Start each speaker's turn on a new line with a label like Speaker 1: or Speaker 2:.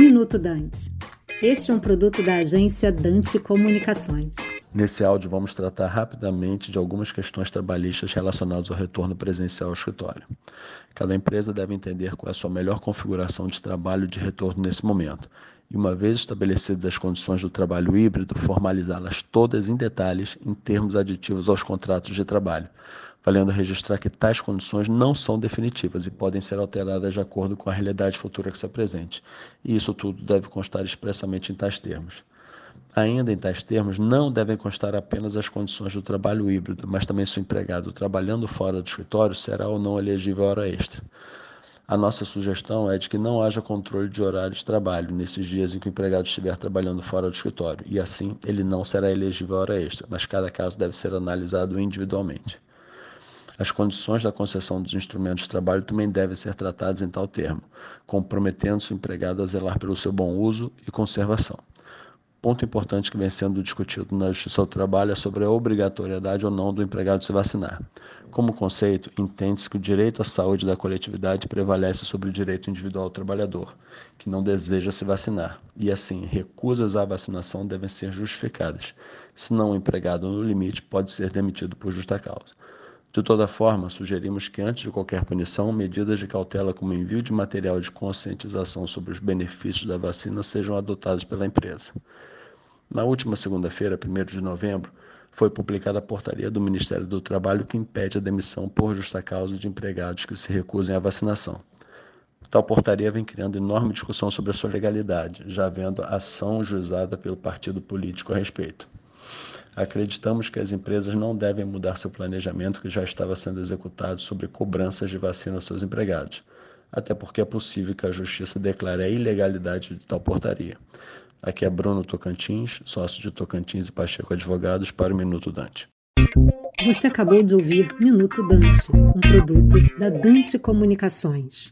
Speaker 1: Minuto Dante. Este é um produto da agência Dante Comunicações.
Speaker 2: Nesse áudio, vamos tratar rapidamente de algumas questões trabalhistas relacionadas ao retorno presencial ao escritório. Cada empresa deve entender qual é a sua melhor configuração de trabalho de retorno nesse momento. E, uma vez estabelecidas as condições do trabalho híbrido, formalizá-las todas em detalhes em termos aditivos aos contratos de trabalho, valendo registrar que tais condições não são definitivas e podem ser alteradas de acordo com a realidade futura que se apresente. E isso tudo deve constar expressamente em tais termos. Ainda em tais termos, não devem constar apenas as condições do trabalho híbrido, mas também se o empregado trabalhando fora do escritório será ou não elegível hora extra. A nossa sugestão é de que não haja controle de horário de trabalho nesses dias em que o empregado estiver trabalhando fora do escritório, e assim ele não será elegível hora extra, mas cada caso deve ser analisado individualmente. As condições da concessão dos instrumentos de trabalho também devem ser tratadas em tal termo, comprometendo-se o empregado a zelar pelo seu bom uso e conservação. Ponto importante que vem sendo discutido na Justiça do Trabalho é sobre a obrigatoriedade ou não do empregado se vacinar. Como conceito, entende-se que o direito à saúde da coletividade prevalece sobre o direito individual do trabalhador, que não deseja se vacinar, e assim, recusas à vacinação devem ser justificadas, senão o empregado, no limite, pode ser demitido por justa causa. De toda forma, sugerimos que, antes de qualquer punição, medidas de cautela como envio de material de conscientização sobre os benefícios da vacina sejam adotadas pela empresa. Na última segunda-feira, 1 de novembro, foi publicada a portaria do Ministério do Trabalho que impede a demissão por justa causa de empregados que se recusem à vacinação. Tal portaria vem criando enorme discussão sobre a sua legalidade, já havendo ação juizada pelo partido político a respeito. Acreditamos que as empresas não devem mudar seu planejamento que já estava sendo executado sobre cobranças de vacina aos seus empregados, até porque é possível que a Justiça declare a ilegalidade de tal portaria. Aqui é Bruno Tocantins, sócio de Tocantins e Pacheco Advogados, para o Minuto Dante.
Speaker 1: Você acabou de ouvir Minuto Dante, um produto da Dante Comunicações.